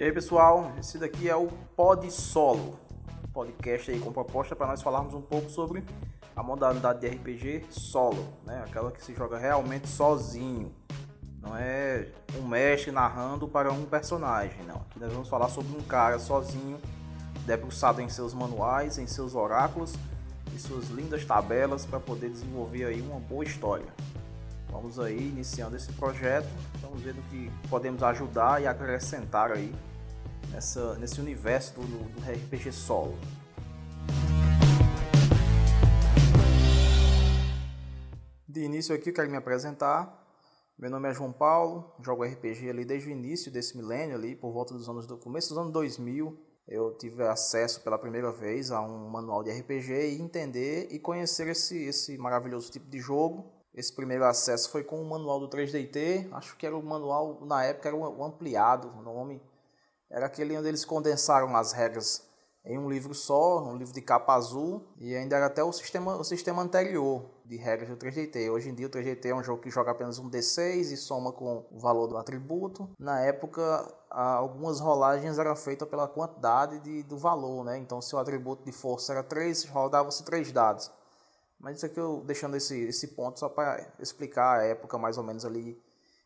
E aí pessoal, esse daqui é o Pod Solo, podcast aí com proposta para nós falarmos um pouco sobre a modalidade de RPG solo, né? Aquela que se joga realmente sozinho. Não é um mestre narrando para um personagem, não. Aqui nós vamos falar sobre um cara sozinho, debruçado em seus manuais, em seus oráculos e suas lindas tabelas para poder desenvolver aí uma boa história. Vamos aí iniciando esse projeto, vamos ver do que podemos ajudar e acrescentar aí nessa, nesse universo do, do RPG solo. De início aqui eu quero me apresentar. Meu nome é João Paulo, jogo RPG ali desde o início desse milênio ali, por volta dos anos do começo dos anos 2000. Eu tive acesso pela primeira vez a um manual de RPG e entender e conhecer esse, esse maravilhoso tipo de jogo. Esse primeiro acesso foi com o manual do 3DT, acho que era o manual, na época era o ampliado, o nome. Era aquele onde eles condensaram as regras em um livro só, um livro de capa azul, e ainda era até o sistema, o sistema anterior de regras do 3DT. Hoje em dia o 3DT é um jogo que joga apenas um D6 e soma com o valor do atributo. Na época, algumas rolagens eram feitas pela quantidade de, do valor, né? Então se o atributo de força era 3, rodava-se 3 dados. Mas isso aqui eu deixando esse, esse ponto só para explicar a época mais ou menos ali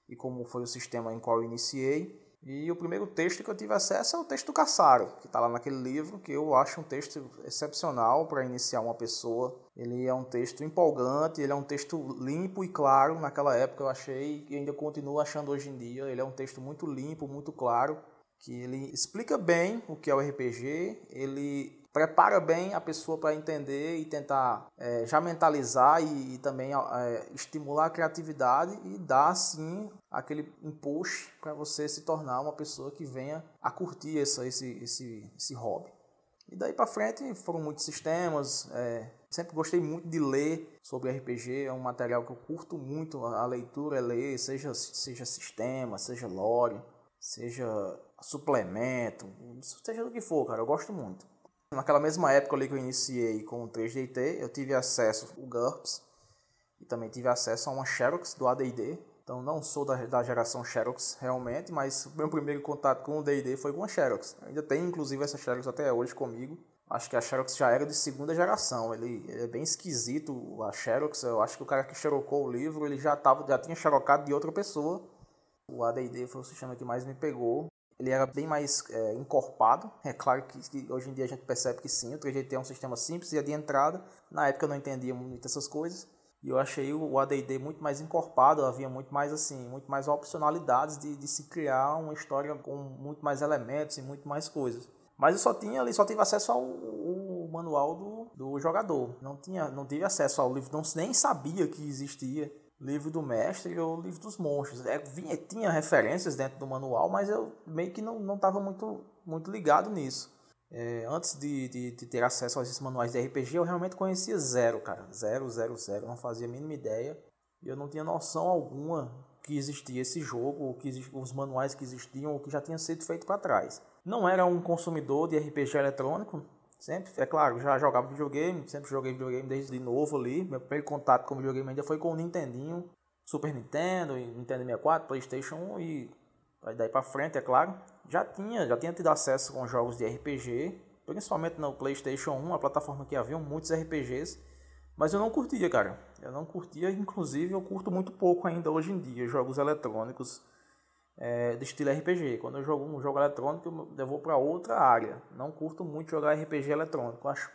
e como foi o sistema em qual eu iniciei. E o primeiro texto que eu tive acesso é o texto do Caçaro, que está lá naquele livro, que eu acho um texto excepcional para iniciar uma pessoa. Ele é um texto empolgante, ele é um texto limpo e claro. Naquela época eu achei e ainda continuo achando hoje em dia. Ele é um texto muito limpo, muito claro, que ele explica bem o que é o RPG, ele prepara bem a pessoa para entender e tentar é, já mentalizar e, e também é, estimular a criatividade e dar sim aquele empuxo para você se tornar uma pessoa que venha a curtir essa, esse, esse, esse hobby. E daí para frente foram muitos sistemas. É, sempre gostei muito de ler sobre RPG. É um material que eu curto muito a leitura, é ler, seja, seja sistema, seja lore, seja suplemento, seja do que for, cara. Eu gosto muito. Naquela mesma época ali que eu iniciei com o 3DT, eu tive acesso ao GURPS e também tive acesso a uma Xerox do AD&D. Então não sou da, da geração Xerox realmente, mas meu primeiro contato com o D&D foi com a Xerox. Eu ainda tenho inclusive essa Xerox até hoje comigo. Acho que a Xerox já era de segunda geração. Ele, ele é bem esquisito a Xerox. Eu acho que o cara que xerocou o livro, ele já tava, já tinha xerocado de outra pessoa. O AD&D foi o sistema que mais me pegou ele era bem mais é, encorpado. É claro que, hoje em dia a gente percebe que sim, o 3GT é um sistema simples e é de entrada. Na época eu não entendia muito essas coisas. E eu achei o AD&D muito mais encorpado, havia muito mais assim, muito mais opcionalidades de, de se criar uma história com muito mais elementos e muito mais coisas. Mas eu só tinha ali, só tive acesso ao, ao manual do, do jogador. Não tinha, não tive acesso ao livro, não nem sabia que existia livro do mestre ou livro dos monstros. É, vinha, tinha referências dentro do manual, mas eu meio que não estava muito, muito ligado nisso. É, antes de, de, de, ter acesso a esses manuais de RPG, eu realmente conhecia zero, cara. Zero, zero, zero. Não fazia a mínima ideia. E eu não tinha noção alguma que existia esse jogo, ou que os manuais que existiam, ou que já tinha sido feito para trás. Não era um consumidor de RPG eletrônico, Sempre, é claro, já jogava videogame, sempre joguei videogame desde novo ali. Meu primeiro contato com videogame ainda foi com o Nintendinho, Super Nintendo, Nintendo 64, PlayStation 1 e daí para frente, é claro. Já tinha, já tinha tido acesso com jogos de RPG, principalmente no PlayStation 1, a plataforma que havia muitos RPGs, mas eu não curtia, cara. Eu não curtia, inclusive eu curto muito pouco ainda hoje em dia jogos eletrônicos é, de estilo RPG. Quando eu jogo um jogo eletrônico, eu vou para outra área. Não curto muito jogar RPG eletrônico. Acho,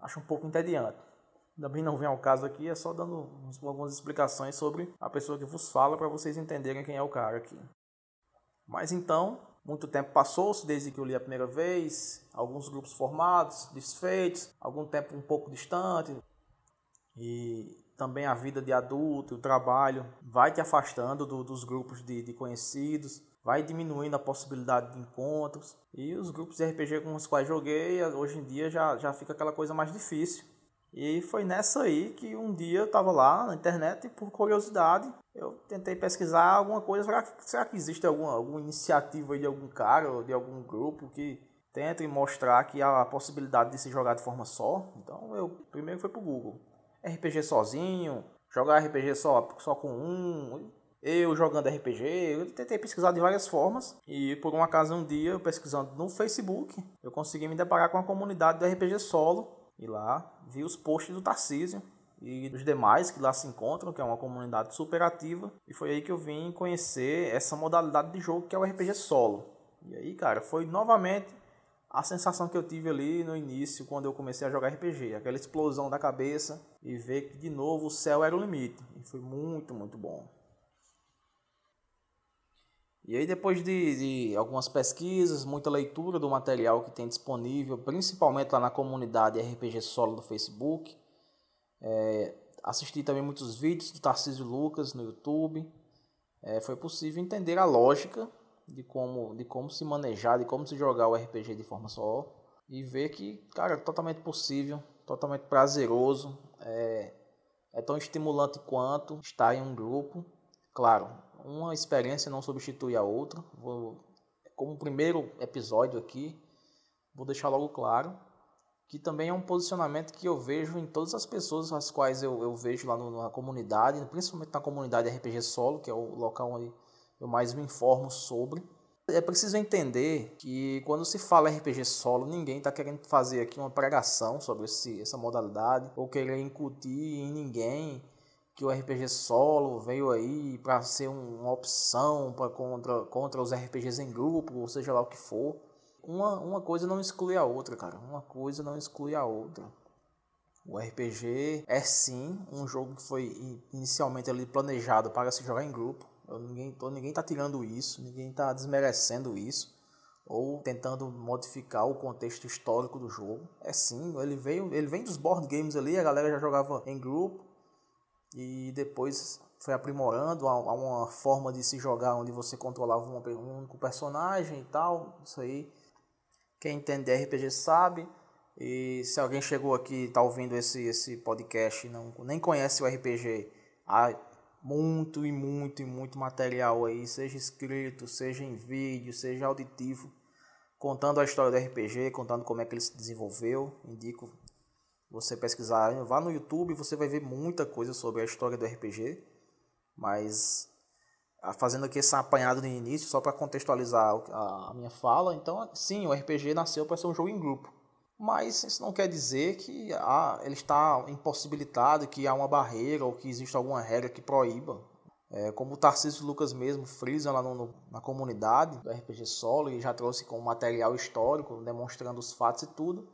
acho um pouco entediante. Também não vem ao caso aqui, é só dando algumas explicações sobre a pessoa que vos fala para vocês entenderem quem é o cara aqui. Mas então, muito tempo passou-se desde que eu li a primeira vez, alguns grupos formados, desfeitos, algum tempo um pouco distante. E também a vida de adulto, o trabalho, vai te afastando do, dos grupos de, de conhecidos, vai diminuindo a possibilidade de encontros. E os grupos de RPG com os quais joguei, hoje em dia já, já fica aquela coisa mais difícil. E foi nessa aí que um dia eu estava lá na internet e por curiosidade eu tentei pesquisar alguma coisa. Será que, será que existe alguma, alguma iniciativa de algum cara ou de algum grupo que tente mostrar que há a possibilidade de se jogar de forma só? Então eu primeiro para o Google. RPG sozinho, jogar RPG só, só com um. eu jogando RPG, eu tentei pesquisar de várias formas e por um acaso um dia, pesquisando no Facebook, eu consegui me deparar com a comunidade do RPG Solo e lá vi os posts do Tarcísio e dos demais que lá se encontram, que é uma comunidade super ativa, e foi aí que eu vim conhecer essa modalidade de jogo que é o RPG Solo. E aí, cara, foi novamente a sensação que eu tive ali no início, quando eu comecei a jogar RPG, aquela explosão da cabeça e ver que de novo o céu era o limite. E foi muito, muito bom. E aí, depois de, de, algumas pesquisas, muita leitura do material que tem disponível, principalmente lá na comunidade RPG Solo do Facebook, é, assisti também muitos vídeos do Tarcísio Lucas no YouTube, é, foi possível entender a lógica de como, de como se manejar, de como se jogar o RPG de forma só e ver que, cara, é totalmente possível, totalmente prazeroso, é, é tão estimulante quanto estar em um grupo. Claro, uma experiência não substitui a outra. Vou, como primeiro episódio aqui, vou deixar logo claro que também é um posicionamento que eu vejo em todas as pessoas as quais eu, eu vejo lá no, na comunidade, principalmente na comunidade RPG Solo, que é o local onde eu mais me informo sobre. É preciso entender que quando se fala RPG solo, ninguém está querendo fazer aqui uma pregação sobre esse, essa modalidade ou querer incutir em ninguém que o RPG solo veio aí para ser uma opção para contra, contra os RPGs em grupo, ou seja lá o que for. Uma, uma coisa não exclui a outra, cara. Uma coisa não exclui a outra. O RPG é sim um jogo que foi inicialmente ali planejado para se jogar em grupo. Eu, ninguém, tô, ninguém tá tirando isso, ninguém tá desmerecendo isso ou tentando modificar o contexto histórico do jogo. É sim, ele veio, ele vem dos board games ali, a galera já jogava em grupo, e depois foi aprimorando a, uma forma de se jogar onde você controlava um, único personagem e tal. Isso aí, quem entende RPG sabe. E se alguém chegou aqui está ouvindo esse, esse podcast não nem conhece o RPG, há muito e muito e muito material aí, seja escrito, seja em vídeo, seja auditivo, contando a história do RPG, contando como é que ele se desenvolveu. Indico você pesquisar, vá no YouTube, você vai ver muita coisa sobre a história do RPG, mas ah, fazendo aqui esse apanhado no início, só para contextualizar a minha fala, então sim, o RPG nasceu para ser um jogo em grupo. Mas isso não quer dizer que ah, ele está impossibilitado, que há uma barreira ou que existe alguma regra que proíba. É, como o Tarcísio Lucas mesmo frisa lá no, no, na comunidade do RPG Solo e já trouxe com material histórico, demonstrando os fatos e tudo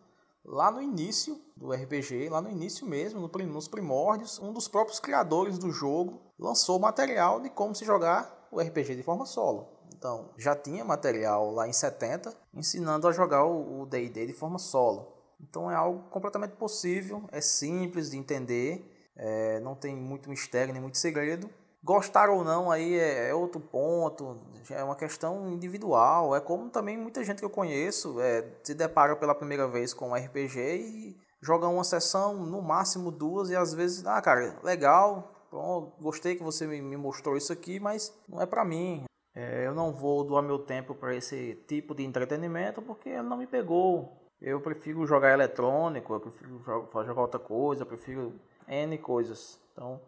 lá no início do RPG, lá no início mesmo, nos primórdios, um dos próprios criadores do jogo lançou material de como se jogar o RPG de forma solo. Então, já tinha material lá em 70 ensinando a jogar o D&D de forma solo. Então é algo completamente possível, é simples de entender, é, não tem muito mistério nem muito segredo. Gostar ou não aí é, é outro ponto, é uma questão individual. É como também muita gente que eu conheço é, se depara pela primeira vez com um RPG e joga uma sessão, no máximo duas, e às vezes, ah, cara, legal, pronto, gostei que você me mostrou isso aqui, mas não é pra mim. É, eu não vou doar meu tempo para esse tipo de entretenimento porque ele não me pegou. Eu prefiro jogar eletrônico, eu prefiro jogar outra coisa, eu prefiro N coisas. Então,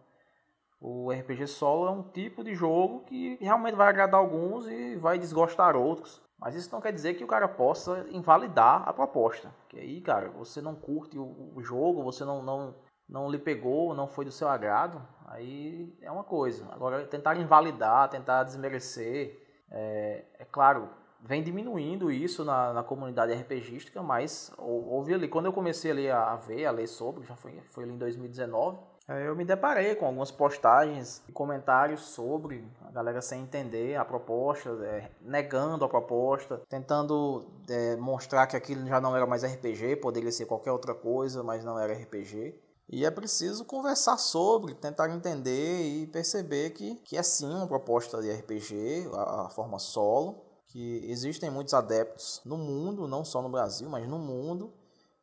o RPG solo é um tipo de jogo que realmente vai agradar alguns e vai desgostar outros. Mas isso não quer dizer que o cara possa invalidar a proposta. Que aí, cara, você não curte o, jogo, você não, não, não lhe pegou, não foi do seu agrado, aí é uma coisa. Agora, tentar invalidar, tentar desmerecer, é, é claro, vem diminuindo isso na, na comunidade RPGística, mas houve ali, quando eu comecei ali a, ver, a ler sobre, já foi, foi ali em 2019, é, eu me deparei com algumas postagens e comentários sobre a galera sem entender a proposta, é, negando a proposta, tentando é, mostrar que aquilo já não era mais RPG, poderia ser qualquer outra coisa, mas não era RPG. E é preciso conversar sobre, tentar entender e perceber que, que é sim uma proposta de RPG, a, a forma solo, que existem muitos adeptos no mundo, não só no Brasil, mas no mundo,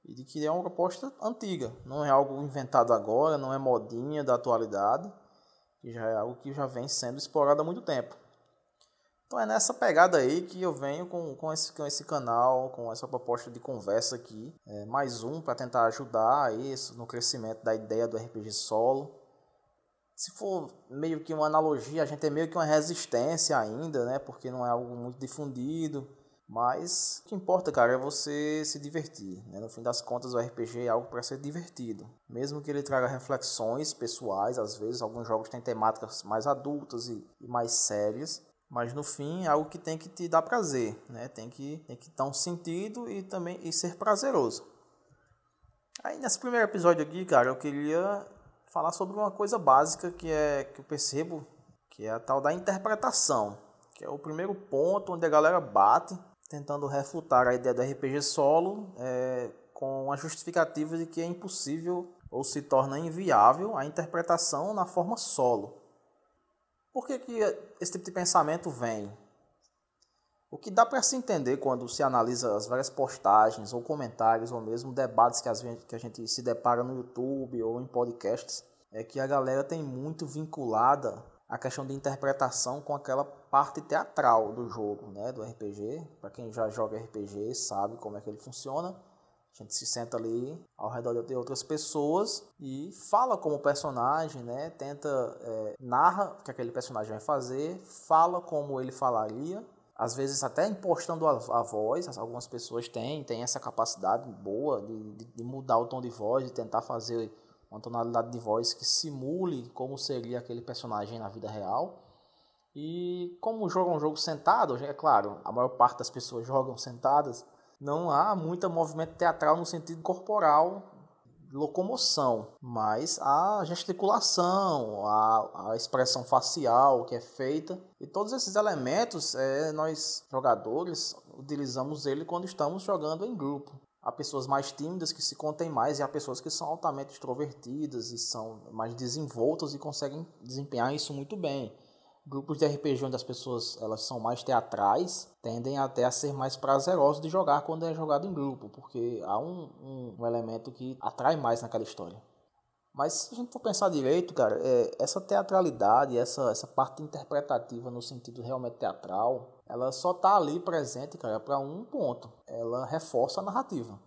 e de que é uma proposta antiga, não é algo inventado agora, não é modinha da atualidade, que já é algo que já vem sendo explorado há muito tempo. Então é nessa pegada aí que eu venho com, com, esse, com esse canal, com essa proposta de conversa aqui, é, mais um para tentar ajudar isso no crescimento da ideia do RPG solo. se for meio que uma analogia, a gente é meio que uma resistência ainda, né? Porque não é algo muito difundido. Mas o que importa, cara, é você se divertir. Né? No fim das contas, o RPG é algo para ser divertido. Mesmo que ele traga reflexões pessoais, às vezes alguns jogos têm temáticas mais adultas e, e mais sérias. Mas no fim é algo que tem que te dar prazer, né? Tem que, tem que dar um sentido e também e ser prazeroso. Aí nesse primeiro episódio aqui, cara, eu queria falar sobre uma coisa básica que é que eu percebo, que é a tal da interpretação, que é o primeiro ponto onde a galera bate tentando refutar a ideia do RPG solo é, com a justificativa de que é impossível ou se torna inviável a interpretação na forma solo. Por que, que esse tipo de pensamento vem? O que dá para se entender quando se analisa as várias postagens ou comentários ou mesmo debates que, as, que a gente se depara no YouTube ou em podcasts é que a galera tem muito vinculada a questão de interpretação com aquela parte teatral do jogo, né, do RPG. Para quem já joga RPG sabe como é que ele funciona. A gente se senta ali ao redor de outras pessoas e fala como personagem, né? Tenta é, narra o que aquele personagem vai fazer, fala como ele falaria às vezes até impostando a, a voz, algumas pessoas têm, têm essa capacidade boa de, de, de, mudar o tom de voz, de tentar fazer uma tonalidade de voz que simule como seria aquele personagem na vida real. E como jogam um jogo sentado, é claro, a maior parte das pessoas jogam sentadas, não há muita movimento teatral no sentido corporal locomoção, mas a gesticulação, a, a expressão facial que é feita e todos esses elementos é, nós jogadores utilizamos ele quando estamos jogando em grupo. Há pessoas mais tímidas que se contêm mais e há pessoas que são altamente extrovertidas e são mais desenvoltas e conseguem desempenhar isso muito bem grupos de RPG onde as pessoas elas são mais teatrais tendem até a ser mais prazerosos de jogar quando é jogado em grupo, porque há um, um, um elemento que atrai mais naquela história. Mas se a gente for pensar direito, cara, é, essa teatralidade, essa, essa parte interpretativa no sentido realmente teatral, ela só tá ali presente, cara, para um ponto. Ela reforça a narrativa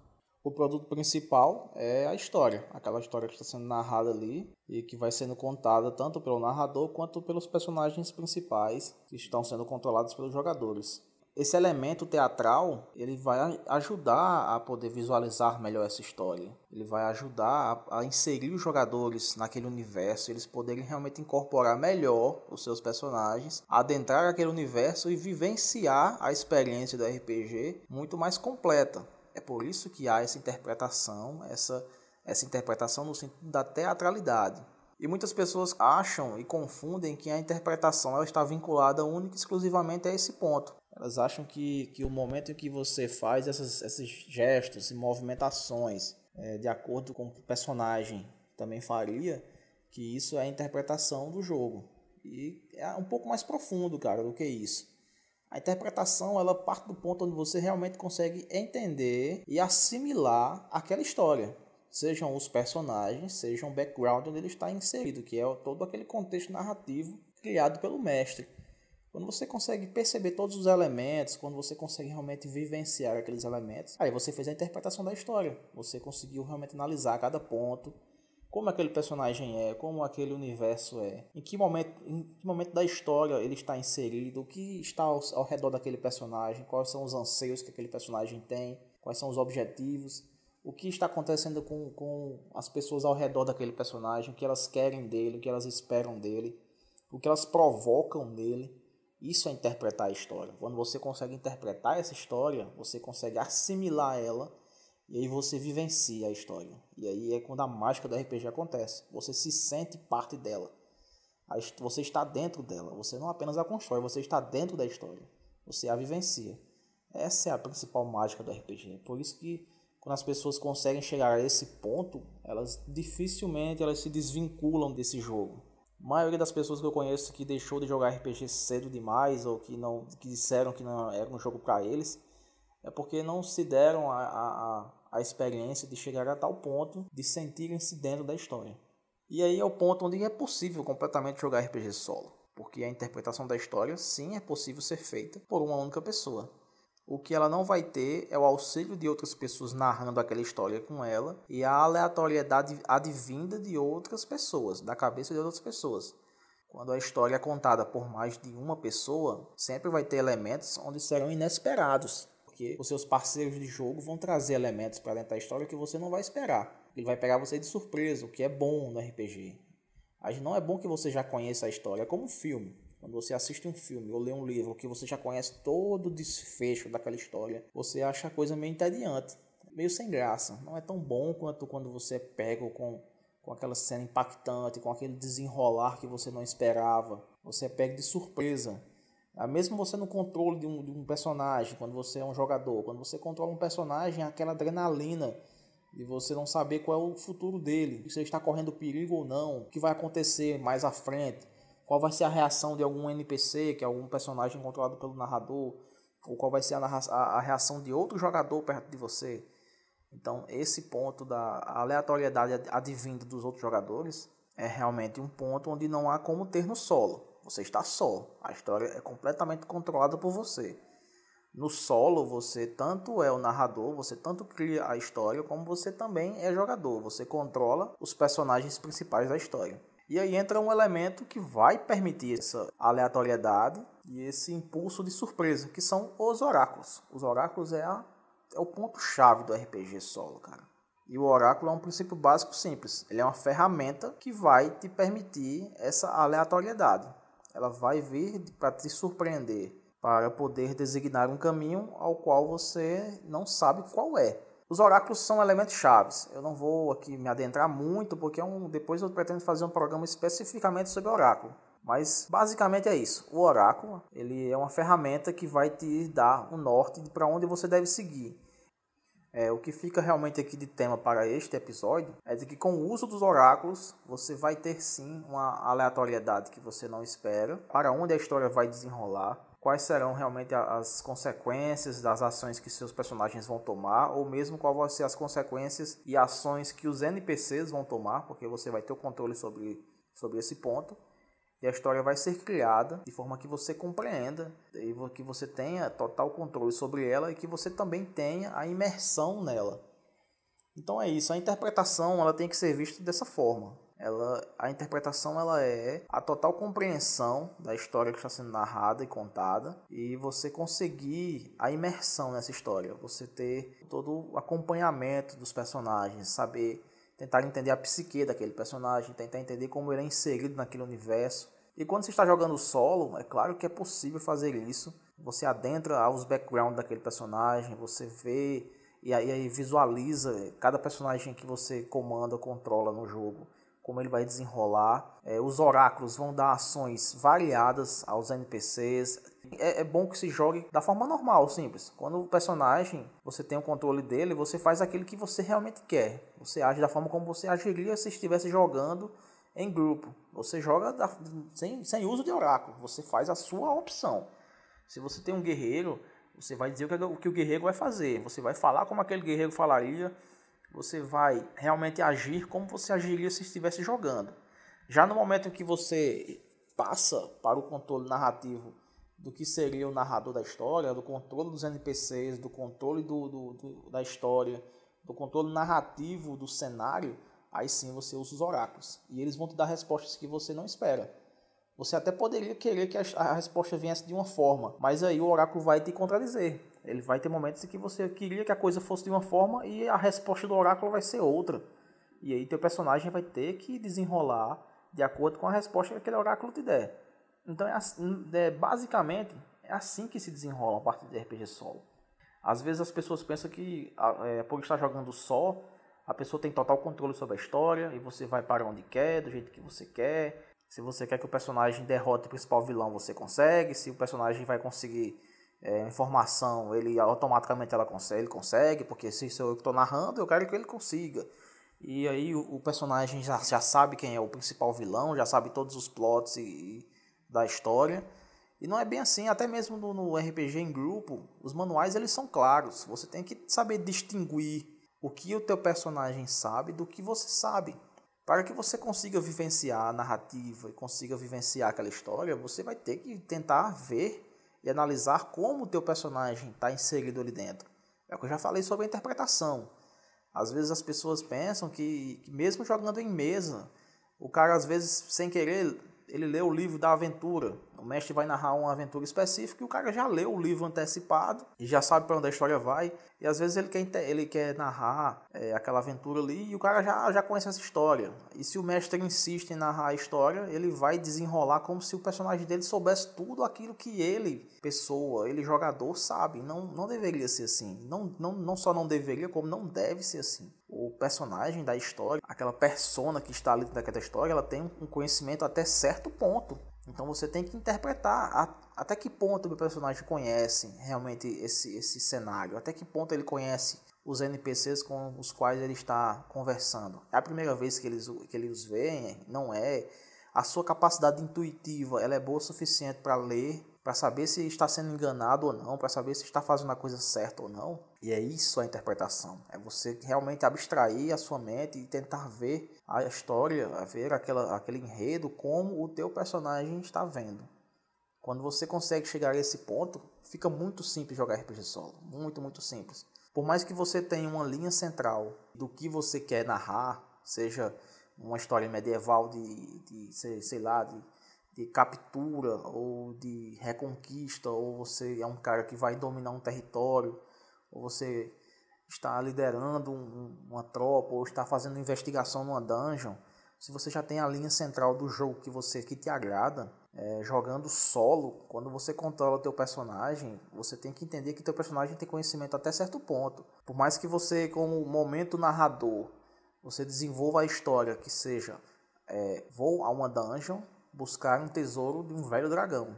o produto principal é a história, aquela história que está sendo narrada ali e que vai sendo contada tanto pelo narrador quanto pelos personagens principais que estão sendo controlados pelos jogadores. Esse elemento teatral ele vai ajudar a poder visualizar melhor essa história. Ele vai ajudar a, a inserir os jogadores naquele universo, eles poderem realmente incorporar melhor os seus personagens, adentrar aquele universo e vivenciar a experiência do RPG muito mais completa é por isso que há essa interpretação, essa, essa interpretação no sentido da teatralidade. E muitas pessoas acham e confundem que a interpretação ela está vinculada única e exclusivamente a esse ponto. Elas acham que, que o momento em que você faz essas, esses gestos e movimentações é, de acordo com o personagem também faria, que isso é a interpretação do jogo. E é um pouco mais profundo, cara, do que isso. A interpretação ela parte do ponto onde você realmente consegue entender e assimilar aquela história. Sejam os personagens, sejam o background onde ele está inserido, que é todo aquele contexto narrativo criado pelo mestre. Quando você consegue perceber todos os elementos, quando você consegue realmente vivenciar aqueles elementos, aí você fez a interpretação da história. Você conseguiu realmente analisar cada ponto, como aquele personagem é, como aquele universo é, em que momento, em que momento da história ele está inserido, o que está ao, ao redor daquele personagem, quais são os anseios que aquele personagem tem, quais são os objetivos, o que está acontecendo com, com as pessoas ao redor daquele personagem, o que elas querem dele, o que elas esperam dele, o que elas provocam nele. Isso é interpretar a história. Quando você consegue interpretar essa história, você consegue assimilar ela e aí você vivencia a história. E aí é quando a mágica do RPG acontece. Você se sente parte dela. Você está dentro dela. Você não apenas a constrói, você está dentro da história. Você a vivencia. Essa é a principal mágica do RPG. Por isso que quando as pessoas conseguem chegar a esse ponto, elas dificilmente elas se desvinculam desse jogo. A maioria das pessoas que eu conheço que deixou de jogar RPG cedo demais ou que não que disseram que não era um jogo para eles, é porque não se deram a, a, a experiência de chegar a tal ponto de sentirem-se dentro da história. E aí é o ponto onde é possível completamente jogar RPG solo, porque a interpretação da história sim é possível ser feita por uma única pessoa. O que ela não vai ter é o auxílio de outras pessoas narrando aquela história com ela e a aleatoriedade advinda de outras pessoas, da cabeça de outras pessoas. Quando a história é contada por mais de uma pessoa, sempre vai ter elementos onde serão inesperados, porque os seus parceiros de jogo vão trazer elementos para dentro da história que você não vai esperar. Ele vai pegar você de surpresa, o que é bom no RPG. Mas não é bom que você já conheça a história, é como um filme. Quando você assiste um filme ou lê um livro que você já conhece todo o desfecho daquela história, você acha a coisa meio entediante, meio sem graça. Não é tão bom quanto quando você pega com, com aquela cena impactante, com aquele desenrolar que você não esperava. Você é pego de surpresa. Ah, mesmo você no controle de um, de um personagem, quando você é um jogador, quando você controla um personagem, aquela adrenalina de você não saber qual é o futuro dele, se ele está correndo perigo ou não, o que vai acontecer mais à frente qual vai ser a reação de algum NPC, que é algum personagem controlado pelo narrador, ou qual vai ser a, a, a reação de outro jogador perto de você. Então, esse ponto da aleatoriedade advinda dos outros jogadores é realmente um ponto onde não há como ter no solo. Você está só, a história é completamente controlada por você. No solo, você tanto é o narrador, você tanto cria a história, como você também é jogador. Você controla os personagens principais da história. E aí entra um elemento que vai permitir essa aleatoriedade e esse impulso de surpresa, que são os oráculos. Os oráculos é, a, é o ponto-chave do RPG solo, cara. E o oráculo é um princípio básico simples. Ele é uma ferramenta que vai te permitir essa aleatoriedade. Ela vai vir para te surpreender, para poder designar um caminho ao qual você não sabe qual é. Os oráculos são elementos chaves. Eu não vou aqui me adentrar muito, porque é um, depois eu pretendo fazer um programa especificamente sobre oráculo. Mas basicamente é isso. O oráculo ele é uma ferramenta que vai te dar um norte para onde você deve seguir. É, o que fica realmente aqui de tema para este episódio é de que com o uso dos oráculos você vai ter sim uma aleatoriedade que você não espera, para onde a história vai desenrolar, quais serão realmente as consequências das ações que seus personagens vão tomar, ou mesmo quais vão ser as consequências e ações que os NPCs vão tomar, porque você vai ter o controle sobre, sobre esse ponto. E a história vai ser criada de forma que você compreenda que você tenha total controle sobre ela e que você também tenha a imersão nela. Então é isso, a interpretação ela tem que ser vista dessa forma ela, a interpretação ela é a total compreensão da história que está sendo narrada e contada e você conseguir a imersão nessa história, você ter todo o acompanhamento dos personagens, saber tentar entender a psique daquele personagem, tentar entender como ele é inserido naquele universo. E quando você está jogando solo, é claro que é possível fazer isso. Você adentra aos background daquele personagem, você vê e aí visualiza cada personagem que você comanda, controla no jogo como ele vai desenrolar. É, os oráculos vão dar ações variadas aos NPCs. É, é, bom que se jogue da forma normal, simples. Quando o personagem, você tem o controle dele, você faz aquilo que você realmente quer. Você age da forma como você agiria se estivesse jogando em grupo. Você joga da, sem, sem uso de oráculo. Você faz a sua opção. Se você tem um guerreiro, você vai dizer o que, o que o guerreiro vai fazer. Você vai falar como aquele guerreiro falaria você vai realmente agir como você agiria se estivesse jogando. Já no momento em que você passa para o controle narrativo do que seria o narrador da história, do controle dos NPCs, do controle do, do, do, da história, do controle narrativo do cenário, aí sim você usa os oráculos. E eles vão te dar respostas que você não espera. Você até poderia querer que a, resposta viesse de uma forma, mas aí o oráculo vai te contradizer. Ele vai ter momentos em que você queria que a coisa fosse de uma forma e a resposta do oráculo vai ser outra. E aí teu personagem vai ter que desenrolar de acordo com a resposta que aquele oráculo te der. Então é, assim, é basicamente é assim que se desenrola a parte de RPG solo. Às vezes as pessoas pensam que é, por estar jogando só, a pessoa tem total controle sobre a história e você vai para onde quer, do jeito que você quer. Se você quer que o personagem derrote o principal vilão, você consegue. Se o personagem vai conseguir é, informação, ele automaticamente ela consegue, ele consegue, porque se sou eu que estou narrando, eu quero que ele consiga. E aí o, o, personagem já, já sabe quem é o principal vilão, já sabe todos os plots e, e da história. E não é bem assim, até mesmo no, no, RPG em grupo, os manuais eles são claros. Você tem que saber distinguir o que o teu personagem sabe do que você sabe. Para que você consiga vivenciar a narrativa e consiga vivenciar aquela história, você vai ter que tentar ver e analisar como o teu personagem está inserido ali dentro. É o que eu já falei sobre a interpretação. Às vezes as pessoas pensam que, que mesmo jogando em mesa, o cara às vezes sem querer ele lê o livro da aventura. O mestre vai narrar uma aventura específica e o cara já leu o livro antecipado e já sabe para onde a história vai. E às vezes ele quer, ele quer narrar é, aquela aventura ali e o cara já, já conhece essa história. E se o mestre insiste em narrar a história, ele vai desenrolar como se o personagem dele soubesse tudo aquilo que ele, pessoa, ele jogador, sabe. Não, não deveria ser assim. Não, não, não só não deveria, como não deve ser assim. O personagem da história, aquela persona que está ali daquela história, ela tem um conhecimento até certo ponto. Então você tem que interpretar a, até que ponto o personagem conhece realmente esse, esse cenário, até que ponto ele conhece os NPCs com os quais ele está conversando. É a primeira vez que, eles, que ele os vê, não é. A sua capacidade intuitiva ela é boa o suficiente para ler, para saber se está sendo enganado ou não, para saber se está fazendo a coisa certa ou não. E é isso a interpretação. É você realmente abstrair a sua mente e tentar ver a história, ver aquela, aquele enredo como o teu personagem está vendo. Quando você consegue chegar a esse ponto, fica muito simples jogar RPG solo. Muito, muito simples. Por mais que você tenha uma linha central do que você quer narrar, seja uma história medieval de, de sei, sei lá, de, de captura ou de reconquista, ou você é um cara que vai dominar um território, ou você está liderando um, uma tropa, ou está fazendo investigação numa dungeon, se você já tem a linha central do jogo que você que te agrada, é, jogando solo, quando você controla o teu personagem, você tem que entender que teu personagem tem conhecimento até certo ponto. Por mais que você, como momento narrador, você desenvolva a história que seja é, vou a uma dungeon buscar um tesouro de um velho dragão.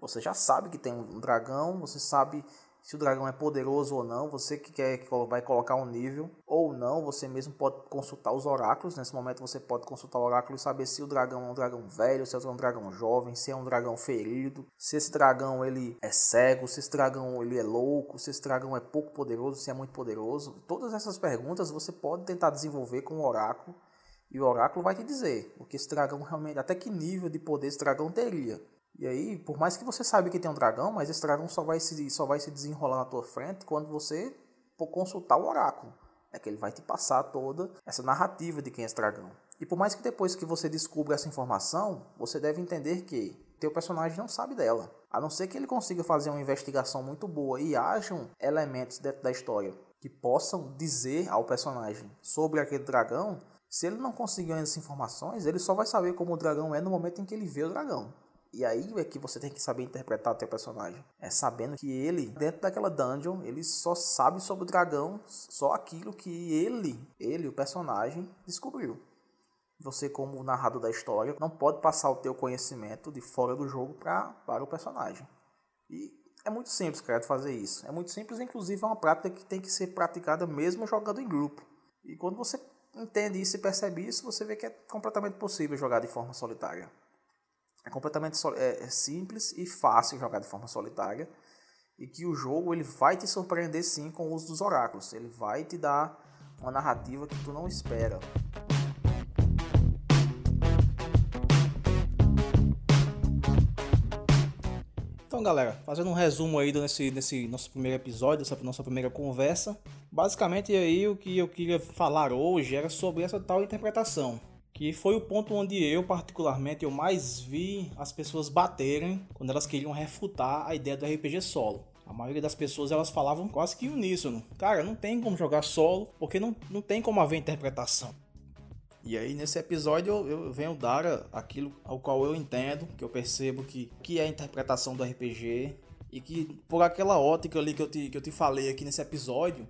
Você já sabe que tem um dragão, você sabe se o dragão é poderoso ou não, você que quer que vai colocar um nível ou não, você mesmo pode consultar os oráculos. Nesse momento você pode consultar o oráculo e saber se o dragão é um dragão velho, se é um dragão jovem, se é um dragão ferido, se esse dragão ele é cego, se esse dragão ele é louco, se esse dragão é pouco poderoso, se é muito poderoso. Todas essas perguntas você pode tentar desenvolver com o oráculo e o oráculo vai te dizer o que esse dragão realmente, até que nível de poder esse dragão teria. E aí, por mais que você saiba que tem um dragão, mas esse dragão só vai se, só vai se desenrolar na tua frente quando você consultar o oráculo. É que ele vai te passar toda essa narrativa de quem é esse dragão. E por mais que depois que você descubra essa informação, você deve entender que teu personagem não sabe dela. A não ser que ele consiga fazer uma investigação muito boa e hajam elementos dentro da história que possam dizer ao personagem sobre aquele dragão, se ele não conseguir essas informações, ele só vai saber como o dragão é no momento em que ele vê o dragão. E aí é que você tem que saber interpretar o teu personagem. É sabendo que ele, dentro daquela dungeon, ele só sabe sobre o dragão, só aquilo que ele, ele, o personagem, descobriu. Você, como narrador da história, não pode passar o teu conhecimento de fora do jogo pra, para o personagem. E é muito simples, cara, fazer isso. É muito simples, inclusive é uma prática que tem que ser praticada mesmo jogando em grupo. E quando você entende isso e percebe isso, você vê que é completamente possível jogar de forma solitária. É completamente é, é simples e fácil jogar de forma solitária e que o jogo ele vai te surpreender sim com o uso dos oráculos. Ele vai te dar uma narrativa que tu não espera. Então, galera, fazendo um resumo aí nesse, nesse nosso primeiro episódio, dessa nossa primeira conversa, basicamente aí o que eu queria falar hoje era sobre essa tal interpretação que foi o ponto onde eu particularmente eu mais vi as pessoas baterem quando elas queriam refutar a ideia do RPG solo. A maioria das pessoas elas falavam quase que uníssono. Cara, não tem como jogar solo, porque não, não tem como haver interpretação. E aí nesse episódio eu, eu venho dar aquilo ao qual eu entendo, que eu percebo que, que é a interpretação do RPG e que por aquela ótica ali que eu te, que eu te falei aqui nesse episódio,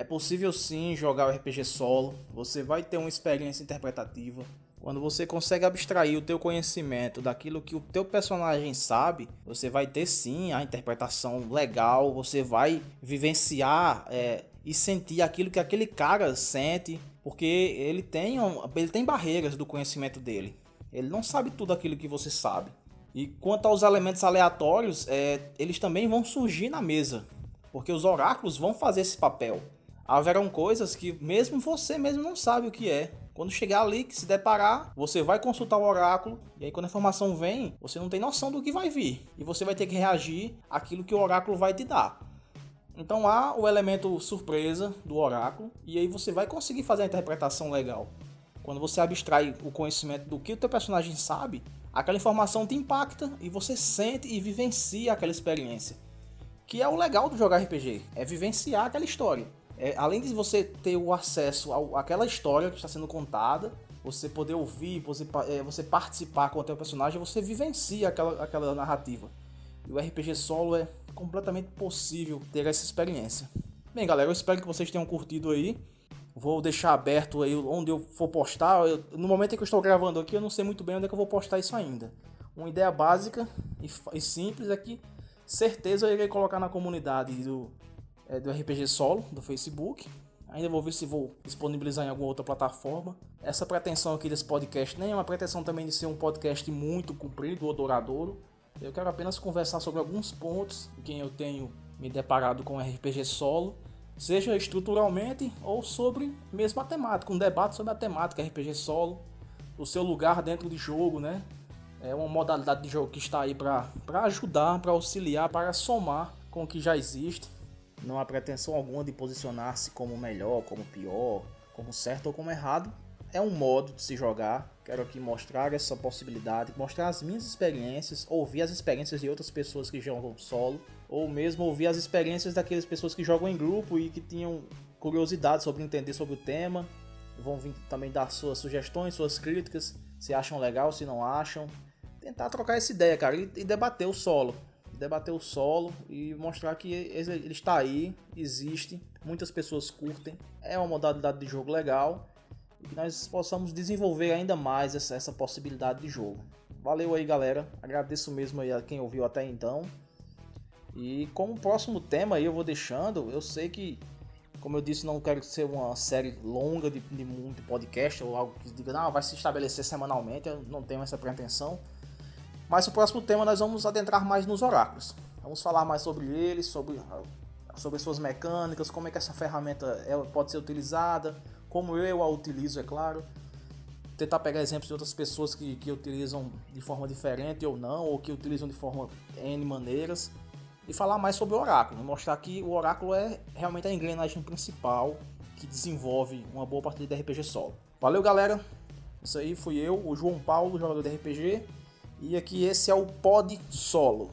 é possível sim jogar o RPG solo, você vai ter uma experiência interpretativa. Quando você consegue abstrair o teu conhecimento daquilo que o teu personagem sabe, você vai ter sim a interpretação legal, você vai vivenciar é, e sentir aquilo que aquele cara sente, porque ele tem, ele tem barreiras do conhecimento dele. Ele não sabe tudo aquilo que você sabe. E quanto aos elementos aleatórios, é, eles também vão surgir na mesa, porque os oráculos vão fazer esse papel haverão coisas que mesmo você mesmo não sabe o que é. Quando chegar ali, que se deparar, você vai consultar o oráculo, e aí quando a informação vem, você não tem noção do que vai vir. E você vai ter que reagir àquilo que o oráculo vai te dar. Então há o elemento surpresa do oráculo, e aí você vai conseguir fazer a interpretação legal. Quando você abstrai o conhecimento do que o teu personagem sabe, aquela informação te impacta e você sente e vivencia aquela experiência. Que é o legal do jogar RPG, é vivenciar aquela história. É, além de você ter o acesso àquela história que está sendo contada, você poder ouvir, você, é, você participar com o teu personagem, você vivencia aquela, aquela narrativa. E o RPG solo é completamente possível ter essa experiência. Bem, galera, eu espero que vocês tenham curtido aí. Vou deixar aberto aí onde eu for postar. Eu, no momento em que eu estou gravando aqui, eu não sei muito bem onde é que eu vou postar isso ainda. Uma ideia básica e, e simples é que certeza eu irei colocar na comunidade do é, do RPG Solo do Facebook. Ainda vou ver se vou disponibilizar em alguma outra plataforma. Essa pretensão aqui desse podcast nem é uma pretensão também de ser um podcast muito comprido ou douradouro. Eu quero apenas conversar sobre alguns pontos em que eu tenho me deparado com RPG solo, seja estruturalmente ou sobre mesmo a temática, um debate sobre a temática RPG solo, o seu lugar dentro de jogo, né? É uma modalidade de jogo que está aí para ajudar, para auxiliar, para somar com o que já existe não há pretensão alguma de posicionar-se como melhor, como pior, como certo ou como errado. É um modo de se jogar. Quero aqui mostrar essa possibilidade, mostrar as minhas experiências, ouvir as experiências de outras pessoas que jogam solo, ou mesmo ouvir as experiências daquelas pessoas que jogam em grupo e que tinham curiosidade sobre entender sobre o tema. Vão vir também dar suas sugestões, suas críticas, se acham legal, se não acham. Tentar trocar essa ideia, cara, e debater o solo debater o solo e mostrar que ele está aí, existe, muitas pessoas curtem, é uma modalidade de jogo legal e que nós possamos desenvolver ainda mais essa, essa possibilidade de jogo. Valeu aí, galera. Agradeço mesmo aí a quem ouviu até então. E como próximo tema aí eu vou deixando, eu sei que, como eu disse, não quero ser uma série longa de, de, de podcast ou algo que diga, não, vai se estabelecer semanalmente, eu não tenho essa pretensão. Mas o próximo tema nós vamos adentrar mais nos oráculos. Vamos falar mais sobre eles, sobre, sobre suas mecânicas, como é que essa ferramenta pode ser utilizada, como eu a utilizo, é claro. Tentar pegar exemplos de outras pessoas que, que utilizam de forma diferente ou não, ou que utilizam de forma N maneiras. E falar mais sobre o oráculo, mostrar que o oráculo é realmente a engrenagem principal que desenvolve uma boa partida de RPG solo. Valeu, galera! Isso aí fui eu, o João Paulo, jogador de RPG. E aqui esse é o Pod Solo.